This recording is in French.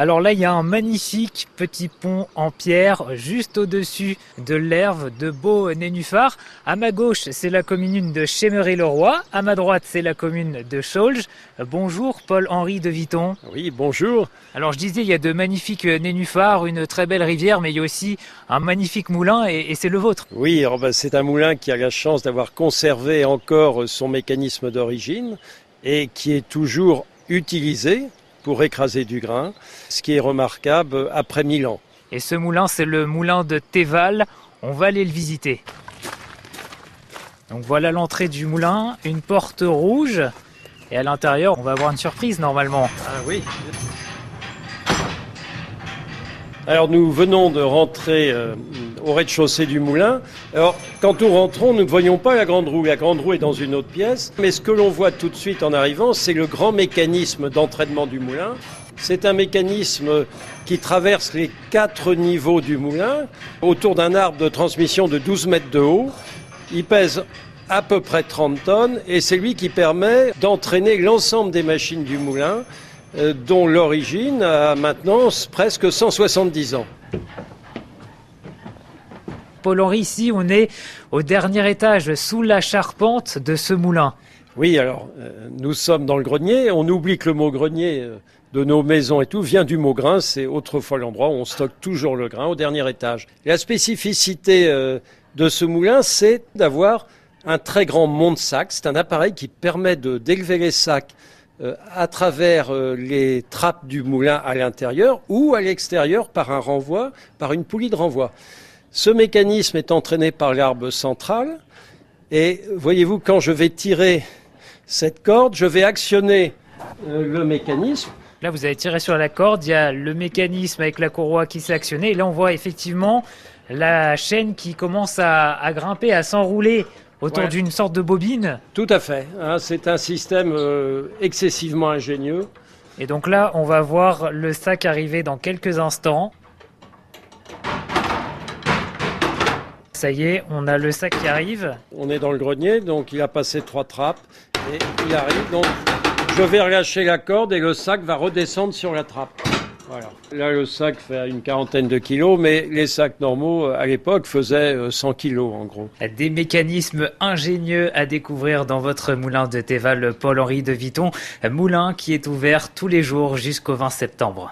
Alors là, il y a un magnifique petit pont en pierre juste au-dessus de l'herve de Beau Nénuphar. À ma gauche, c'est la commune de Chémery-le-Roi. À ma droite, c'est la commune de Chaulges. Bonjour Paul-Henri de Viton. Oui, bonjour. Alors je disais, il y a de magnifiques nénuphars, une très belle rivière, mais il y a aussi un magnifique moulin et, c'est le vôtre. Oui, ben, c'est un moulin qui a la chance d'avoir conservé encore son mécanisme d'origine et qui est toujours utilisé pour écraser du grain, ce qui est remarquable après mille ans. Et ce moulin, c'est le moulin de Théval. On va aller le visiter. Donc voilà l'entrée du moulin, une porte rouge. Et à l'intérieur, on va avoir une surprise normalement. Ah oui. Alors nous venons de rentrer euh, au rez-de-chaussée du moulin. Alors quand nous rentrons, nous ne voyons pas la grande roue. La grande roue est dans une autre pièce. Mais ce que l'on voit tout de suite en arrivant, c'est le grand mécanisme d'entraînement du moulin. C'est un mécanisme qui traverse les quatre niveaux du moulin autour d'un arbre de transmission de 12 mètres de haut. Il pèse à peu près 30 tonnes et c'est lui qui permet d'entraîner l'ensemble des machines du moulin dont l'origine a maintenant presque 170 ans. Paul-Henri, ici, on est au dernier étage, sous la charpente de ce moulin. Oui, alors, euh, nous sommes dans le grenier. On oublie que le mot grenier euh, de nos maisons et tout vient du mot grain. C'est autrefois l'endroit où on stocke toujours le grain, au dernier étage. la spécificité de ce moulin, c'est d'avoir un très grand monte-sac. C'est un appareil qui permet d'élever les sacs euh, à travers euh, les trappes du moulin à l'intérieur ou à l'extérieur par un renvoi, par une poulie de renvoi. Ce mécanisme est entraîné par l'arbre central et voyez-vous, quand je vais tirer cette corde, je vais actionner euh, le mécanisme. Là, vous avez tiré sur la corde, il y a le mécanisme avec la courroie qui s'est actionné et là, on voit effectivement la chaîne qui commence à grimper, à s'enrouler autour d'une sorte de bobine. Tout à fait. Hein, c'est un système euh, excessivement ingénieux. Et donc là, on va voir le sac arriver dans quelques instants. Ça y est, on a le sac qui arrive. On est dans le grenier, donc il a passé trois trappes et il arrive. Donc je vais relâcher la corde et le sac va redescendre sur la trappe. Voilà. Là, le sac fait une quarantaine de kilos, mais les sacs normaux, euh, à l'époque, faisaient 100 euh, kilos, en gros. Des mécanismes ingénieux à découvrir dans votre moulin de Théval Paul-Henri de Viton. Moulin qui est ouvert tous les jours jusqu'au 20 septembre.